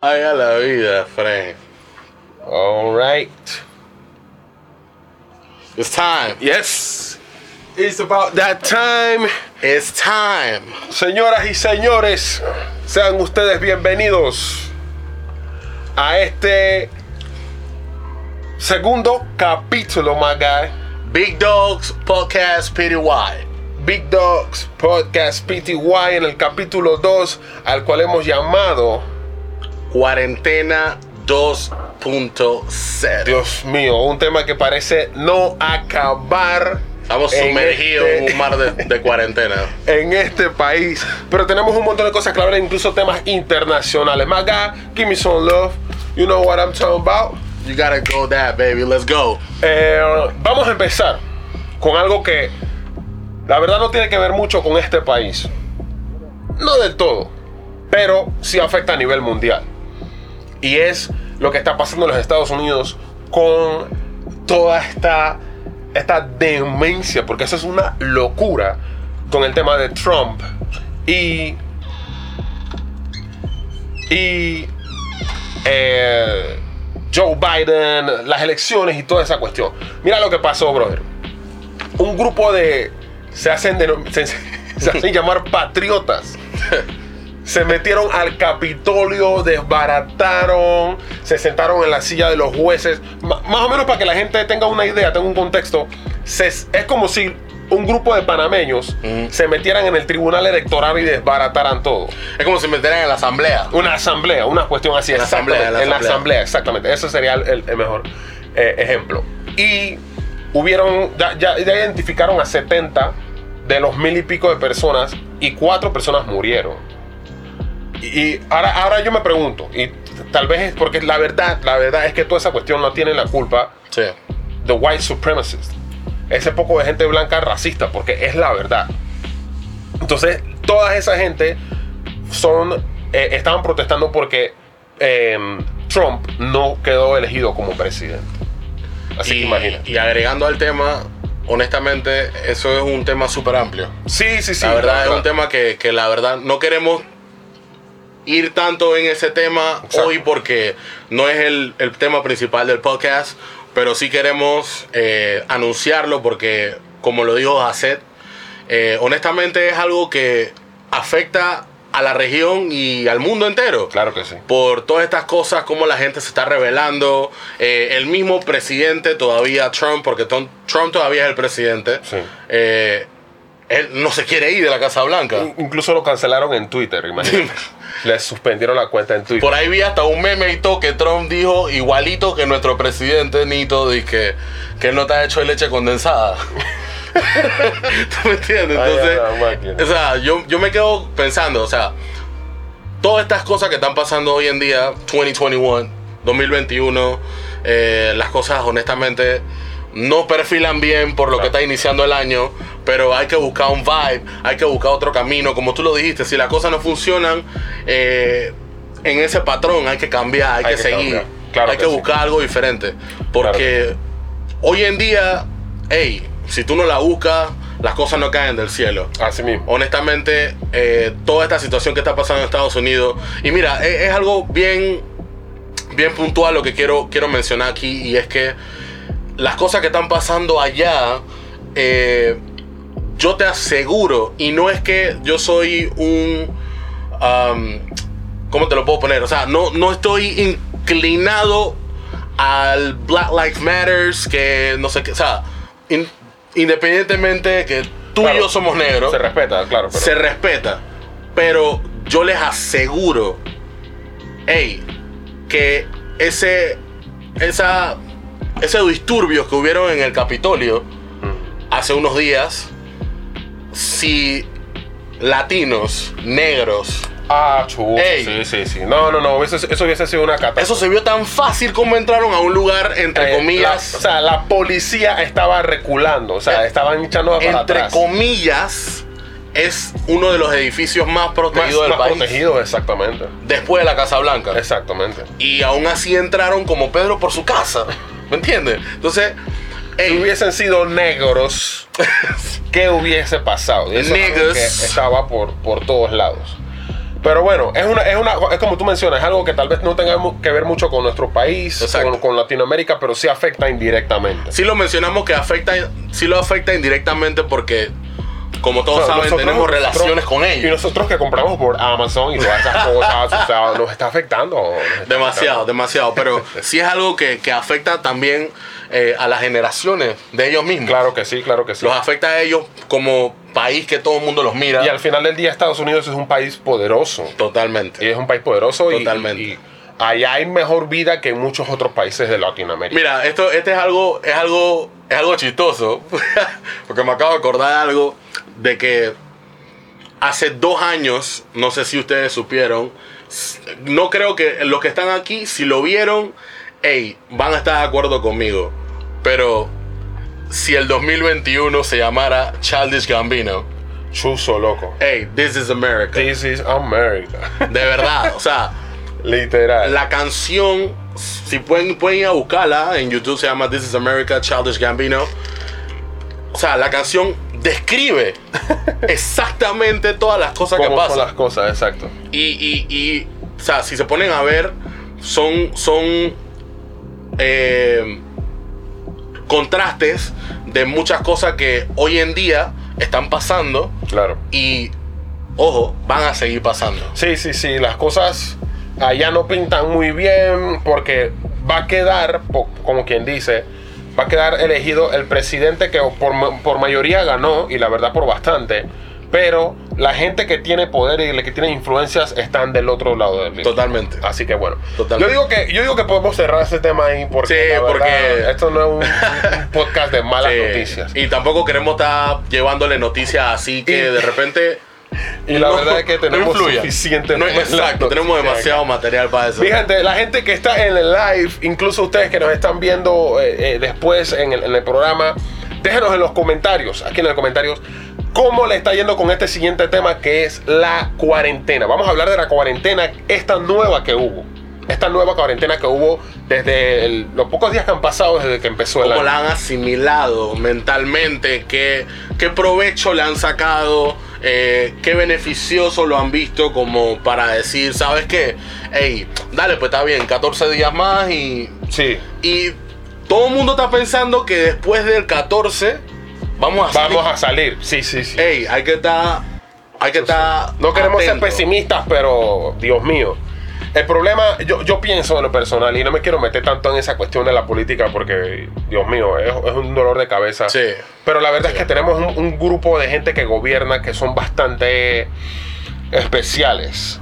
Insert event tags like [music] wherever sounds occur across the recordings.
Ay, a la vida, Frank. All right. It's time. Yes. It's about that time. It's time. Señoras y señores, sean ustedes bienvenidos a este segundo capítulo, my guy. Big Dogs Podcast PTY. Big Dogs Podcast PTY en el capítulo 2, al cual hemos llamado, Cuarentena 2.0. Dios mío, un tema que parece no acabar. Estamos sumergidos este- en un mar de, de cuarentena. [laughs] en este país. Pero tenemos un montón de cosas que hablar, incluso temas internacionales. My give me some love. You know what I'm talking about. You gotta go that, baby. Let's go. Eh, vamos a empezar con algo que la verdad no tiene que ver mucho con este país. No del todo, pero sí afecta a nivel mundial. Y es lo que está pasando en los Estados Unidos con toda esta, esta demencia, porque eso es una locura con el tema de Trump y, y eh, Joe Biden, las elecciones y toda esa cuestión. Mira lo que pasó, brother. Un grupo de. Se hacen, [laughs] se hacen llamar patriotas. [laughs] Se metieron al Capitolio, desbarataron, se sentaron en la silla de los jueces. Más o menos para que la gente tenga una idea, tenga un contexto. se- es como si un grupo de panameños se metieran en el tribunal electoral y desbarataran todo. Es como si me metieran en la asamblea. Una asamblea, una cuestión así. La exactamente, asamblea, la en la asamblea. exactamente. Ese sería el, el- el mejor eh, ejemplo. Y hubieron, ya, ya- ya identificaron a 70 de los mil y pico de personas y cuatro personas murieron. Y, ahora, ahora yo me pregunto, y tal vez es porque la verdad, la verdad es que toda esa cuestión no tiene la culpa Sí. de white supremacists. Ese poco de gente blanca racista, porque es la verdad. Entonces, toda esa gente son, eh, estaban protestando porque eh, Trump no quedó elegido como presidente. Así que y, imagínate. y agregando al tema, honestamente, eso es un tema súper amplio. Sí, sí, sí. la verdad claro. es un tema que, que la verdad no queremos ir tanto en ese tema Exacto. hoy porque no es el, el tema principal del podcast, pero sí queremos eh, anunciarlo porque, como lo dijo Hasset, eh, honestamente es algo que afecta a la región y al mundo entero Claro que sí. por todas estas cosas, como la gente se está revelando. Eh, el mismo presidente todavía, Trump, porque Trump todavía es el presidente, Sí. Él no se quiere ir de la Casa Blanca. In- Incluso lo cancelaron en Twitter, imagínate. [laughs] Le suspendieron la cuenta en Twitter. Por ahí vi hasta un meme y todo que Trump dijo igualito que nuestro presidente Nito, de que, que él no está hecho de leche condensada. [laughs] ¿Tú me entiendes? Entonces, o sea, yo, yo me quedo pensando, o sea, todas estas cosas que están pasando hoy en día, 2021, 2021, eh, las cosas honestamente no perfilan bien por lo Claro. que está iniciando el año, pero hay que buscar un vibe, hay que buscar otro camino, como tú lo dijiste, si las cosas no funcionan eh, en ese patrón, hay que cambiar, hay, Hay que, que seguir. Claro hay que que sí. buscar algo diferente, porque hoy en día, hey, si tú no la buscas, las cosas no caen del cielo Así mismo. honestamente, eh, toda esta situación que está pasando en Estados Unidos. Y mira, es, es algo bien, bien puntual lo que quiero, quiero mencionar aquí. Y es que las cosas que están pasando allá, eh, yo te aseguro, y no es que yo soy un... um, ¿Cómo te lo puedo poner? O sea, no, no estoy inclinado al Black Lives Matters, que no sé qué. O sea, in- independientemente que tú y yo somos negros, Se respeta, claro. pero- se respeta. Pero yo les aseguro, hey, que ese, esa, ese disturbios que hubieron en el Capitolio hace unos días, si latinos, negros, Ah, chulo. Ey. Sí, sí, sí. No, no, no. Eso, eso hubiese sido una catástrofe. eso se vio tan fácil como entraron a un lugar, entre Eh, comillas, la- o sea, la policía estaba reculando. O sea, Eh, estaban echando para entre atrás. comillas, es uno de los edificios más más, protegidos del más país. protegido, exactamente. Después de la Casa Blanca. Exactamente. Y aún así entraron como Pedro por su casa. [laughs] ¿Me entiendes? Entonces, Si hubiesen sido negros, [laughs] ¿qué hubiese pasado? Que estaba por, por todos lados. Pero bueno, es una, es una, es como tú mencionas, es algo que tal vez no tenga que ver mucho con nuestro país, con, con Latinoamérica, pero sí afecta indirectamente. Sí lo mencionamos que afecta, sí lo afecta indirectamente porque, como todos O sea, saben, nosotros- tenemos relaciones nosotros- con Y ellos. nosotros que compramos por Amazon y todas esas [laughs] cosas, o sea, nos está afectando. nos está Demasiado, afectando. demasiado. Pero [laughs] sí es algo que, que afecta también eh, a las generaciones de ellos mismos. Claro que sí, claro que sí. Los afecta a ellos como país que todo el mundo los mira. Y al final del día Estados Unidos es un país poderoso. Totalmente. Y es un país poderoso y- Totalmente. y, allá hay mejor vida que en muchos otros países de Latinoamérica. Mira, esto, este es algo, es algo, es algo chistoso. [laughs] porque me acabo de acordar de algo de que hace dos años, no sé si ustedes supieron, no creo que los que están aquí, si lo vieron, hey, van a estar de acuerdo conmigo. Pero si el 2021 se llamara Childish Gambino, Chuzo, loco. hey, this is America. This is America. [laughs] De verdad, o sea, Literal. la canción, si pueden, pueden ir a buscarla en YouTube, se llama This is America, Childish Gambino. O sea, la canción describe [laughs] exactamente todas las cosas que ¿Cómo son pasan. las cosas? Exacto. Y, y, y, o sea, si se ponen a ver, son, son eh, contrastes de muchas cosas que hoy en día están pasando Claro. y, ojo, van a seguir pasando. Sí, sí, sí. Las cosas allá no pintan muy bien porque va a quedar, como quien dice, va a quedar elegido el presidente que por, por mayoría ganó y la verdad por bastante. Pero la gente que tiene poder y la que tiene influencias están del otro lado del río. Totalmente. Así que bueno. Totalmente. Yo digo que yo digo que podemos cerrar este tema ahí porque, Sí, la verdad, porque- esto no es un, un podcast de malas Sí. noticias. Y tampoco queremos estar llevándole noticias así que Y- de repente. Y la no- verdad es que no tenemos influya. suficiente No, exacto, tenemos demasiado material para eso. Gente, la gente que está en el live, incluso ustedes que nos están viendo eh, eh, después en el, en el programa, déjenos en los comentarios, aquí en los comentarios, cómo le está yendo con este siguiente tema que es la cuarentena. Vamos a hablar de la cuarentena, esta nueva que hubo. Esta nueva cuarentena que hubo desde el- los pocos días que han pasado desde que empezó el cómo año. la han asimilado mentalmente, qué, qué provecho le han sacado, eh, qué beneficioso lo han visto como para decir, ¿sabes qué? Hey, dale, pues está bien, 14 días más y, Sí, y todo el mundo está pensando que después del 14 vamos a salir. vamos a salir. Sí, sí, sí. Hey, hay que estar... Hay que estar... No queremos ser pesimistas, pero Dios mío. El problema, yo, yo pienso en lo personal y no me quiero meter tanto en esa cuestión de la política porque, Dios mío, es, es un dolor de cabeza. Sí. Pero la verdad es que tenemos un, un grupo de gente que gobierna que son bastante especiales.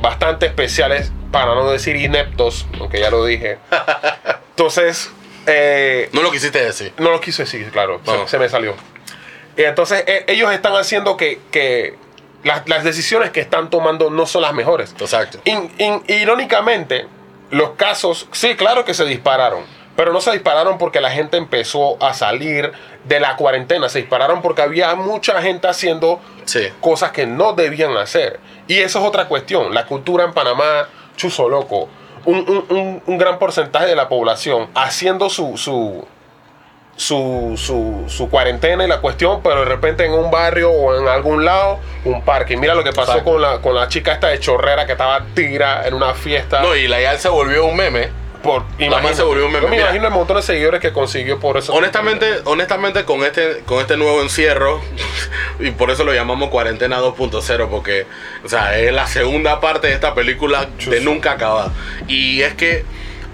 Bastante especiales, para no decir ineptos, aunque ya lo dije. [laughs] Entonces, eh, No lo quisiste decir. no lo quise decir, claro, se, me salió. Y entonces eh, ellos están haciendo que, que las, las decisiones que están tomando no son las mejores. Exacto. In- in- irónicamente, los casos, sí, claro que se dispararon, pero no se dispararon porque la gente empezó a salir de la cuarentena, se dispararon porque había mucha gente haciendo Sí. cosas que no debían hacer. Y eso es otra cuestión. La cultura en Panamá, chuzo loco, un, un- un- un gran porcentaje de la población haciendo su, su, su, su, su cuarentena y la cuestión, pero de repente en un barrio o en algún lado, un parque. Y mira lo que pasó Exacto. con la, con la chica esta de Chorrera que estaba tira en una fiesta. No, y la YAL se volvió un meme. por, man se volvió un meme. Yo me Mira. imagino el montón de seguidores que consiguió por eso. Honestamente, honestamente con este, con este nuevo encierro, [laughs] y por eso lo llamamos cuarentena 2.0, porque, o sea, es la segunda parte de esta película de nunca acabar. Y es que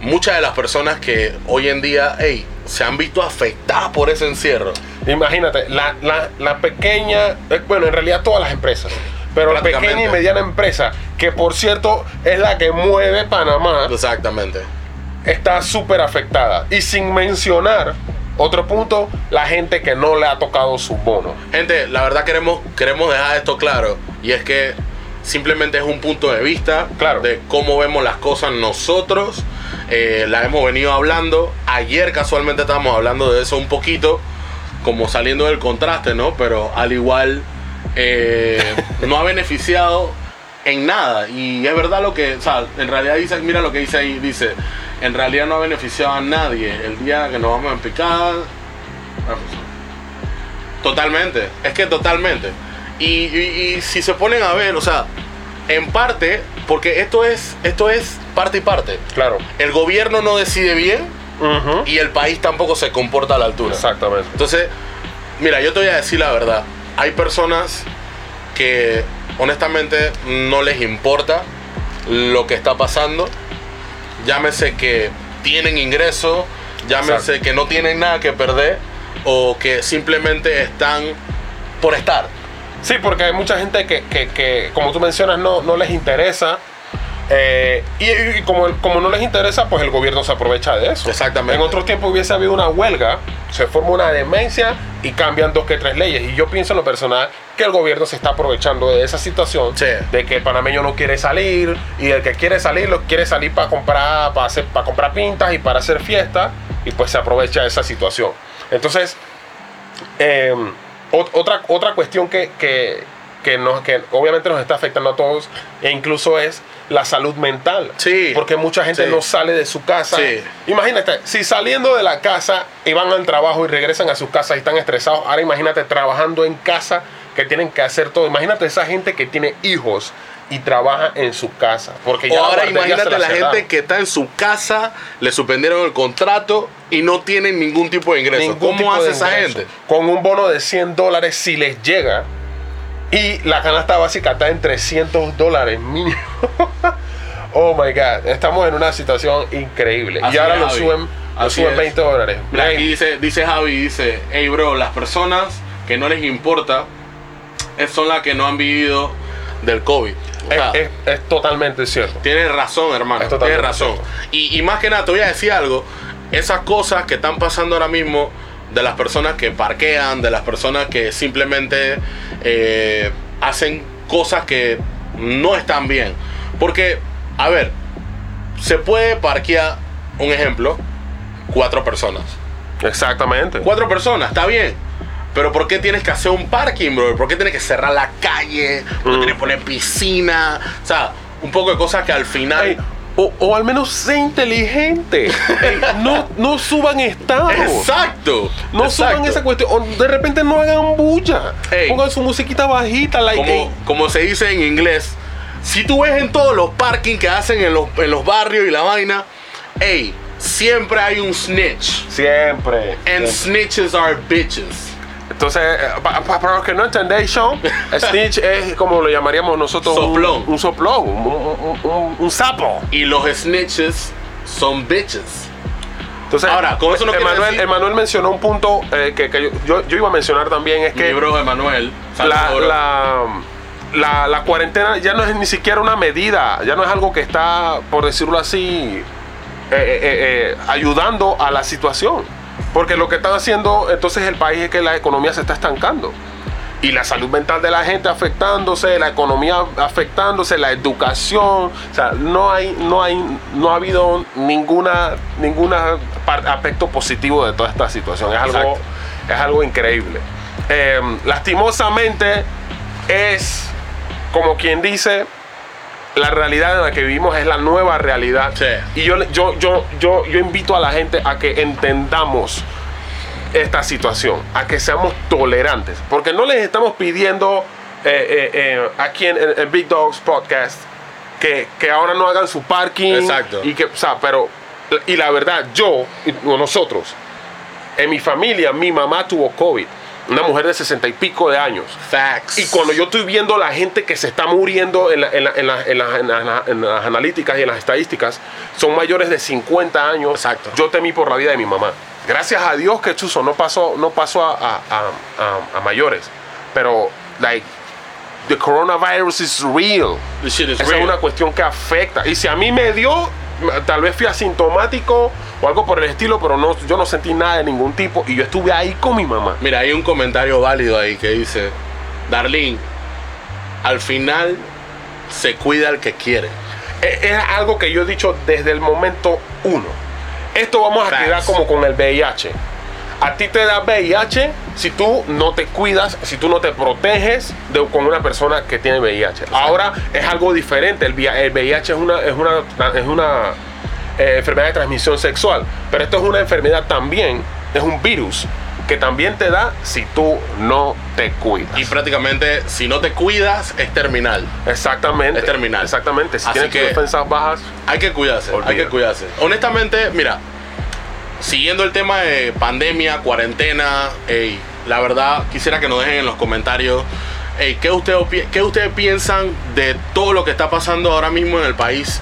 muchas de las personas que hoy en día, hey, se han visto afectadas por ese encierro. Imagínate, la, la, la pequeña, eh, bueno, en realidad todas las empresas, pero la pequeña y mediana empresa, que por cierto es la que mueve Panamá, Exactamente. está súper afectada. Y sin mencionar, otro punto, la gente que no le ha tocado su bono. Gente, la verdad queremos, queremos dejar esto claro. Y es que simplemente es un punto de vista Claro. de cómo vemos las cosas nosotros. Eh, la hemos venido hablando. Ayer casualmente estábamos hablando de eso un poquito. Como saliendo del contraste, ¿no? Pero al igual eh, no ha beneficiado en nada. Y es verdad lo que, o sea, en realidad dice, mira lo que dice ahí, dice, en realidad no ha beneficiado a nadie. El día que nos vamos a picar, Totalmente, es que totalmente. Y, y- y si se ponen a ver, o sea, En parte, porque esto es, esto es parte y parte. Claro. El gobierno no decide bien y el país tampoco se comporta a la altura. Exactamente. Entonces, mira, yo te voy a decir la verdad. Hay personas que honestamente no les importa lo que está pasando. Llámese que tienen ingreso, llámese Exacto. que no tienen nada que perder o que simplemente están por estar. Sí, porque hay mucha gente que, que- que, como tú mencionas, no, no les interesa. eh, y, y como, como no les interesa, pues el gobierno se aprovecha de eso. Exactamente. En otro tiempo hubiese habido una huelga, se forma una demencia y cambian dos que tres leyes. Y yo pienso en lo personal que el gobierno se está aprovechando de esa situación, Sí. de que el panameño no quiere salir y el que quiere salir, lo quiere salir para comprar, para hacer, para comprar pintas y para hacer fiestas y pues se aprovecha de esa situación. Entonces, eh, ot- otra, otra cuestión que, que, que, nos, que obviamente nos está afectando a todos e incluso es la salud mental. Sí. Porque mucha gente Sí. no sale de su casa. Sí. Imagínate, si saliendo de la casa y van al trabajo y regresan a sus casas y están estresados, ahora imagínate trabajando en casa que tienen que hacer todo. Imagínate esa gente que tiene hijos y trabaja en su casa. Porque ya ahora imagínate la gente que está en su casa, le suspendieron el contrato y no tienen ningún tipo de ingreso. Ningún ¿Cómo hace esa gente? Con un bono de 100 dólares si les llega. Y la canasta básica está en 300 dólares mínimo. [laughs] oh my God. Estamos en una situación increíble. Así y ahora lo suben, lo suben es. 20 dólares. Aquí dice, dice Javi, dice, hey bro, las personas que no les importa eh, son las que no han vivido del COVID. O sea, es- es totalmente cierto. Tienes razón, hermano. Tienes razón. Y, y más que nada, te voy a decir algo. Esas cosas que están pasando ahora mismo de las personas que parquean, de las personas que simplemente eh, hacen cosas que no están bien. Porque, a ver, se puede parquear, un ejemplo, cuatro personas. Exactamente. Cuatro personas, está bien. Pero ¿por qué tienes que hacer un parking, bro? ¿Por qué tienes que cerrar la calle? ¿Por qué Mm. tienes que poner piscina? O sea, un poco de cosas que al final... Ey, o, o al menos sé inteligente. [laughs] Ey, no, no suban estados. Exacto. No exacto. suban esa cuestión. O de repente no hagan bulla. Ey. Pongan su musiquita bajita. Like, Como, como se dice en inglés, si tú ves en todos los parking que hacen en los, en los barrios y la vaina, hey, siempre hay un snitch. Siempre. And snitches are bitches. Entonces, eh, pa- pa- para los que no entendéis, Sean, [laughs] snitch es como lo llamaríamos nosotros un- Soplón. Un, soplón, un, un- un- un sapo. Y los snitches son bitches. Entonces, Ahora, con eso no Emanuel, Emanuel mencionó un punto eh, que, que yo, iba a mencionar también, es Mi que bro Emanuel. la, saludos, bro. la, la, la cuarentena ya no es ni siquiera una medida, ya no es algo que está, por decirlo así, eh, eh, eh, ayudando a la situación. Porque lo que están haciendo entonces el país es que la economía se está estancando. Y la salud mental de la gente afectándose, la economía afectándose, la educación. O sea, no hay, no hay, no ha habido ninguna, ninguna par- aspecto positivo de toda esta situación. Es algo, es algo increíble. Eh, lastimosamente es como quien dice la realidad en la que vivimos es la nueva realidad Sí. y yo, yo, yo, yo, yo invito a la gente a que entendamos esta situación, a que seamos tolerantes, porque no les estamos pidiendo eh, eh, eh, aquí en, Big Dogs Podcast que, que ahora no hagan su parking Exacto. y que, o sea, pero y la verdad yo y nosotros en mi familia mi mamá tuvo COVID, una mujer de sesenta y pico de años. Facts. Y cuando yo estoy viendo la gente que se está muriendo en, la- en la- en la- en la- en la- en las analíticas y en las estadísticas, son mayores de 50 años. Exacto. Yo temí por la vida de mi mamá. Gracias a Dios que Chuzo no pasó, no pasó a, a- a- a- a mayores. Pero, like, the coronavirus is real. This shit is Esa real. es una cuestión que afecta. Y si a mí me dio, tal vez fui asintomático o algo por el estilo, pero no, yo no sentí nada de ningún tipo. Y yo estuve ahí con mi mamá. Mira, hay un comentario válido ahí que dice, Darlene, al final se cuida el que quiere. Es es algo que yo he dicho desde el momento uno. Esto vamos a Facts. quedar como con el VIH. A ti te da VIH si tú no te cuidas, si tú no te proteges de, con una persona que tiene VIH. Ahora es algo diferente. El, el VIH es una, es una, es una eh, enfermedad de transmisión sexual. Pero esto es una enfermedad también, es un virus que también te da si tú no te cuidas. Y prácticamente, si no te cuidas, es terminal. Exactamente. Es terminal. Exactamente. Si Así tienes que- tus defensas bajas, Hay que cuidarse, hay que cuidarse. Honestamente, mira, siguiendo el tema de pandemia, cuarentena, ey, la verdad quisiera que nos dejen en los comentarios ey, ¿qué, usted, qué ustedes piensan de todo lo que está pasando ahora mismo en el país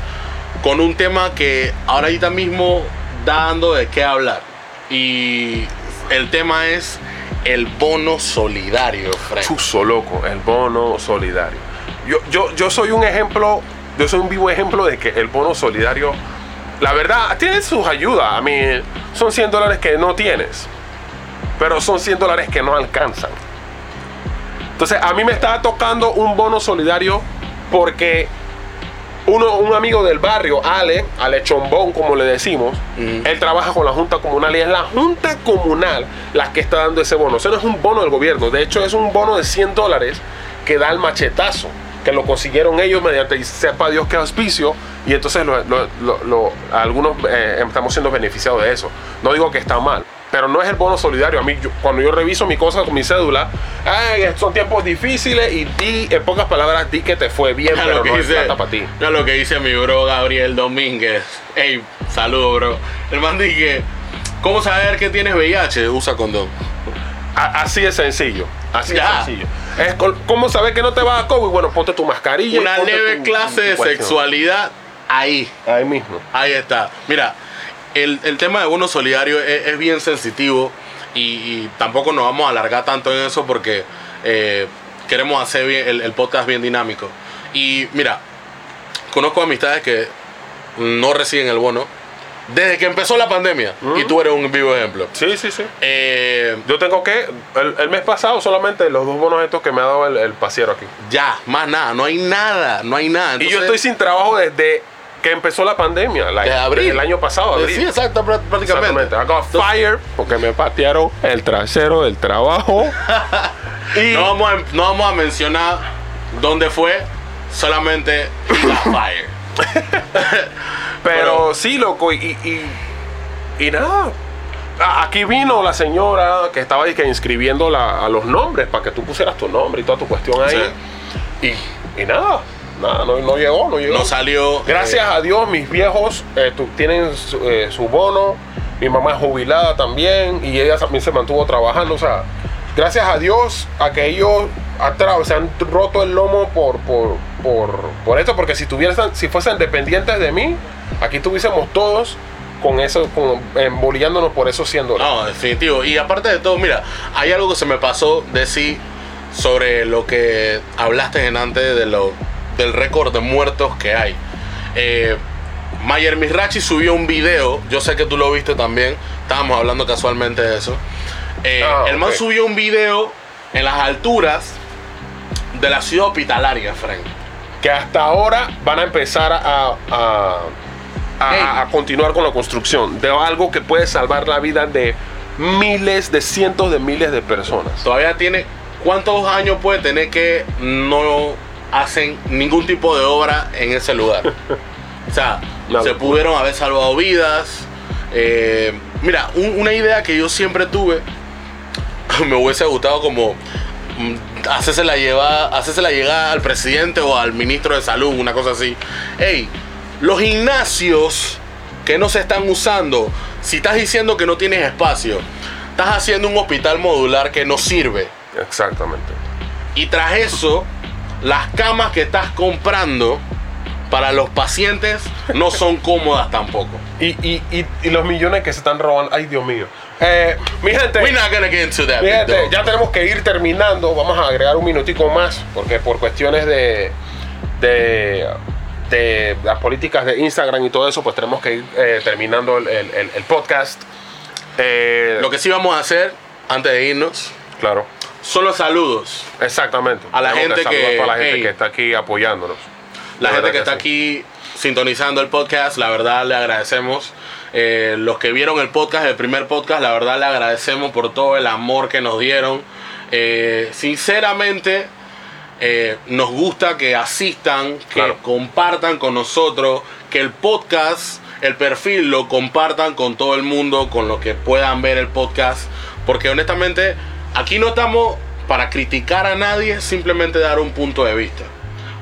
con un tema que ahorita mismo da dando de qué hablar. Y el tema es el bono solidario, Frank. chuzo loco, el bono solidario. Yo, yo, yo soy un ejemplo, yo soy un vivo ejemplo de que el bono solidario, la verdad, tiene sus ayudas. A mí, son 100 dólares que no tienes, pero son 100 dólares que no alcanzan. Entonces, a mí me está tocando un bono solidario porque uno, un amigo del barrio, Ale, Ale Chombón, como le decimos, él trabaja con la Junta Comunal y es la Junta Comunal la que está dando ese bono. Eso no es un bono del gobierno, de hecho es un bono de 100 dólares que da el machetazo, que lo consiguieron ellos mediante, y sepa Dios que auspicio, y entonces lo- lo- lo- lo- algunos eh, estamos siendo beneficiados de eso. No digo que está mal. Pero no es el bono solidario. A mí, yo- cuando yo reviso mi cosa con mi cédula, ay, son tiempos difíciles y di, en pocas palabras, di que te fue bien, Mira pero lo que no es dice, plata para ti. mira lo que dice mi bro Gabriel Domínguez. Ey, saludo, bro. El man dice, ¿cómo saber que tienes VIH? Usa condón. A- Así es sencillo. Así Ya. es sencillo. Es ¿Cómo saber que no te va a COVID? Bueno, ponte tu mascarilla. Una leve tu- clase de tu cuestión. sexualidad ahí. Ahí mismo. Ahí está. Mira, el, el tema de bono solidario es, es bien sensitivo y, y tampoco nos vamos a alargar tanto en eso porque eh, queremos hacer bien- el, el podcast bien dinámico. Y mira, conozco amistades que no reciben el bono desde que empezó la pandemia y tú eres un vivo ejemplo. Sí, sí, sí. Eh, Yo tengo que, el, el mes pasado solamente los dos bonos estos que me ha dado el, el pasiero aquí. ya, más nada, no hay nada, no hay nada. y yo estoy sin trabajo desde que empezó la pandemia. abril. el año pasado, abril. Sí, exacto, prá- prácticamente. Exactamente. I got fired porque me patearon el trasero del trabajo. [laughs] y No vamos, a, no vamos a mencionar dónde fue, solamente la [laughs] fire. Pero sí, loco, y, y, y nada. Aquí vino la señora que estaba que inscribiendo la- a los nombres para que tú pusieras tu nombre y toda tu cuestión ahí. Y, y nada, nada, no, no llegó, no llegó. No salió. Gracias eh, a Dios, mis viejos eh, tienen su, eh, su bono. Mi mamá es jubilada también y ella también se mantuvo trabajando. O sea, gracias a Dios a que ellos atra- se han roto el lomo por, por, por, por esto. Porque si, tuviesen, si fuesen dependientes de mí, aquí tuviésemos todos con eso, con, embolillándonos por esos 100 dólares. No, definitivo. Y aparte de todo, mira, hay algo que se me pasó decir sobre lo que hablaste en antes de lo, del récord de muertos que hay. Eh, Mayer Mirachi subió un video, yo sé que tú lo viste también, estábamos hablando casualmente de eso. Eh, Ah, el man subió un video en las alturas de la ciudad hospitalaria, Frank. Que hasta ahora van a empezar a, a, a- Ey. a continuar con la construcción de algo que puede salvar la vida de miles, de cientos de miles de personas. todavía tiene cuántos años puede tener que no hacen ningún tipo de obra en ese lugar. O sea, [laughs] se pudieron haber salvado vidas. Eh, mira, un- una idea que yo siempre tuve, [laughs] me hubiese gustado como mm, llevar, hacérsela llegar al presidente o al ministro de salud, una cosa así. Hey, los gimnasios que no se están usando, si estás diciendo que no tienes espacio, estás haciendo un hospital modular que no sirve. Exactamente. Y tras eso, las camas que estás comprando para los pacientes no son cómodas tampoco. Y, y, y, y los millones que se están robando. Ay, Dios mío. Eh, mi gente, We're not gonna get into that. mi gente, ya tenemos que ir terminando. Vamos a agregar un minutico más. Porque por cuestiones de. de de las políticas de Instagram y todo eso, pues tenemos que ir eh, terminando el, el- el- el podcast. Eh, Lo que sí vamos a hacer antes de irnos claro, son los saludos. exactamente. A la gente que- a la gente hey. que está aquí apoyándonos. La gente que está sí. aquí sintonizando el podcast, la verdad le agradecemos. Eh, los que vieron el podcast, el primer podcast, la verdad le agradecemos por todo el amor que nos dieron. Eh, sinceramente, eh, nos gusta que asistan, que Claro. compartan con nosotros, que el podcast el perfil lo compartan con todo el mundo, con lo que puedan ver el podcast. Porque honestamente, aquí no estamos para criticar a nadie, simplemente dar un punto de vista.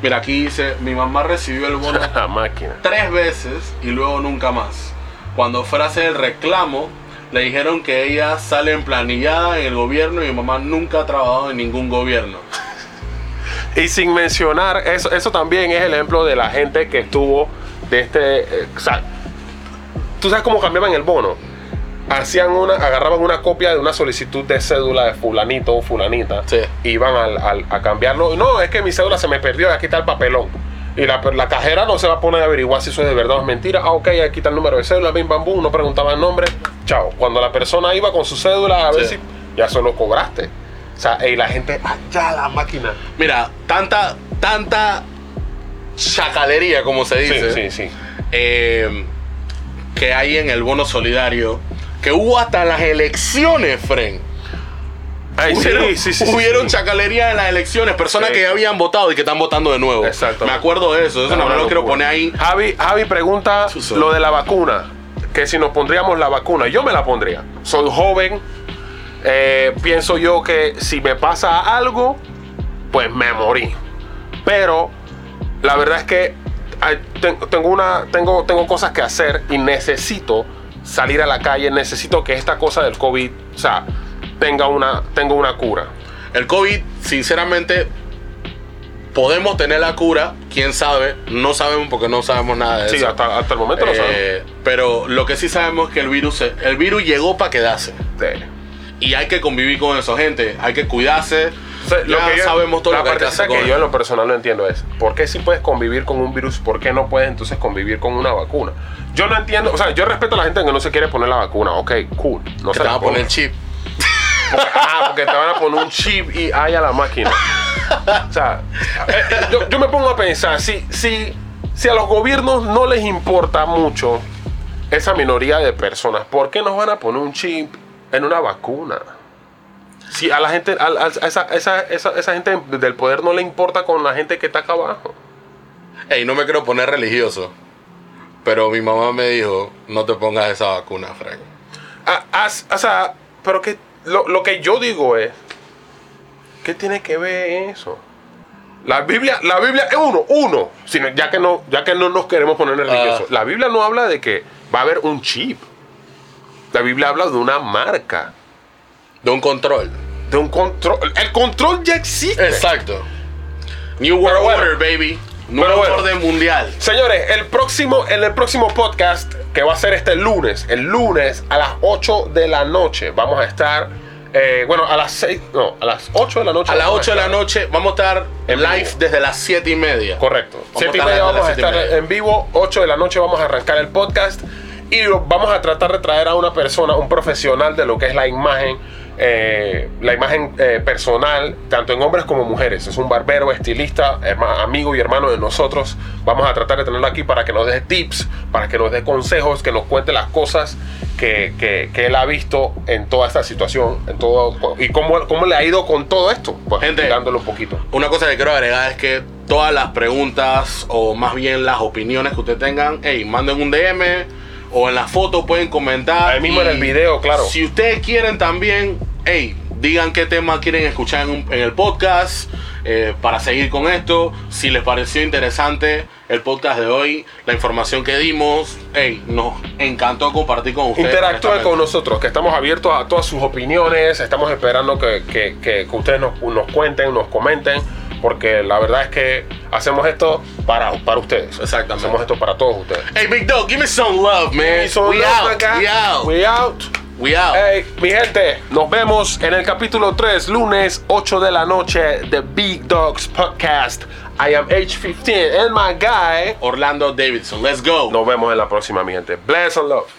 Mira, aquí dice, mi mamá recibió el bono [laughs] máquina. tres veces y luego nunca más. Cuando fue a hacer el reclamo, le dijeron que ella sale en planillada en el gobierno y mi mamá nunca ha trabajado en ningún gobierno. Y sin mencionar, eso, eso también es el ejemplo de la gente que estuvo de este. eh, o sea, ¿tú sabes cómo cambiaban el bono? Hacían una, agarraban una copia de una solicitud de cédula de fulanito o fulanita. Sí. Iban al- al- a cambiarlo. No, es que mi cédula se me perdió, aquí está el papelón. Y la, la cajera no se va a poner a averiguar si eso es de verdad o es mentira. Ah, ok, aquí está el número de cédula, bim bam bum, no preguntaba el nombre. Chao. Cuando la persona iba con su cédula a ver Sí. si ya se lo cobraste. O sea, y la gente, allá la máquina. Mira, tanta, tanta chacalería, como se dice, Sí, sí, sí. eh, que hay en el bono solidario, que hubo hasta las elecciones, Fren. Ay, sí, hubieron, sí, sí, hubieron sí. chacalería en las elecciones, personas que ya habían votado y que están votando de nuevo. Exacto. Me acuerdo de eso, eso no, me lo quiero poner ahí. Javi, Javi pregunta lo de la vacuna. Que si nos pondríamos la vacuna, yo me la pondría. Soy joven. eh, pienso yo que si me pasa algo, pues me morí. Pero la verdad es que tengo, una, tengo, tengo cosas que hacer y necesito salir a la calle. Necesito que esta cosa del COVID, o sea, tenga una, tenga una cura. El COVID, sinceramente, podemos tener la cura, quién sabe, no sabemos porque no sabemos nada de Sí, eso. hasta, hasta el momento lo sabemos. Eh, pero lo que sí sabemos es que el virus, el virus llegó para quedarse. Sí. Y hay que convivir con eso, gente. Hay que cuidarse. O sea, ya yo- sabemos todo la lo que hay que hacer. que yo en lo personal no entiendo es ¿por qué si puedes convivir con un virus, por qué no puedes entonces convivir con una vacuna? Yo no entiendo, o sea, yo respeto a la gente que no se quiere poner la vacuna, ok, cool. No que se te la van a poner chip. Porque, ah, porque te van a poner un chip y hay a la máquina. O sea, eh, eh, yo, yo me pongo a pensar, si, si, si a los gobiernos no les importa mucho esa minoría de personas, ¿por qué nos van a poner un chip en una vacuna? Si a la gente, a, a- a esa, esa, esa, esa gente del poder no le importa con la gente que está acá abajo. Ey, no me quiero poner religioso. Pero mi mamá me dijo, no te pongas esa vacuna, Frank. Ah, as- o sea, pero que lo, lo que yo digo es, ¿qué tiene que ver eso? La Biblia, la Biblia es uno, uno, sino- ya que no, ya que no nos queremos poner religiosos. Ah. La Biblia no habla de que va a haber un chip. La Biblia habla de una marca, De un control. de un control. El control ya existe. Exacto. New World. Order, baby. Nuevo bueno. orden mundial. Señores, el próximo, en el próximo podcast, que va a ser este lunes, el lunes a las 8 de la noche, vamos a estar, eh, bueno, a las 6, no, a las 8 de la noche. A las vamos 8 de la noche vamos a estar En live vivo. desde las 7 y media. Correcto. Vamos a 7 y media vamos a estar en vivo, 8 de la noche vamos a arrancar el podcast y vamos a tratar de traer a una persona, un profesional de lo que es la imagen, eh, la imagen eh, personal, tanto en hombres como mujeres. Es un barbero, estilista, herma- amigo y hermano de nosotros. Vamos a tratar de tenerlo aquí para que nos dé tips, para que nos dé consejos, que nos cuente las cosas que, que- que él ha visto en toda esta situación, en todo y cómo, cómo le ha ido con todo esto. Pues, Gente. explicándolo un poquito. Una cosa que quiero agregar es que todas las preguntas o más bien las opiniones que ustedes tengan, hey, manden un DM o en la foto pueden comentar. Ahí mismo en Y el video, claro. Si ustedes quieren también, hey, digan qué tema quieren escuchar en, el podcast eh, para seguir con esto. Si les pareció interesante el podcast de hoy, la información que dimos, hey, nos encantó compartir con ustedes. Interactúe honestamente. con nosotros, que estamos abiertos a todas sus opiniones, estamos esperando que, que- que- que ustedes nos, nos cuenten, nos comenten, porque la verdad es que hacemos esto para, para ustedes. Exactamente. Hacemos esto para todos ustedes. Hey, Big Dog, give me some love, man. So, we, love, out, we out. We out. We out. Hey, mi gente, nos vemos en el capítulo 3, lunes 8 de la noche de Big Dogs Podcast. I am H15 and my guy. Orlando Davidson. Let's go. Nos vemos en la próxima, mi gente. Bless and love.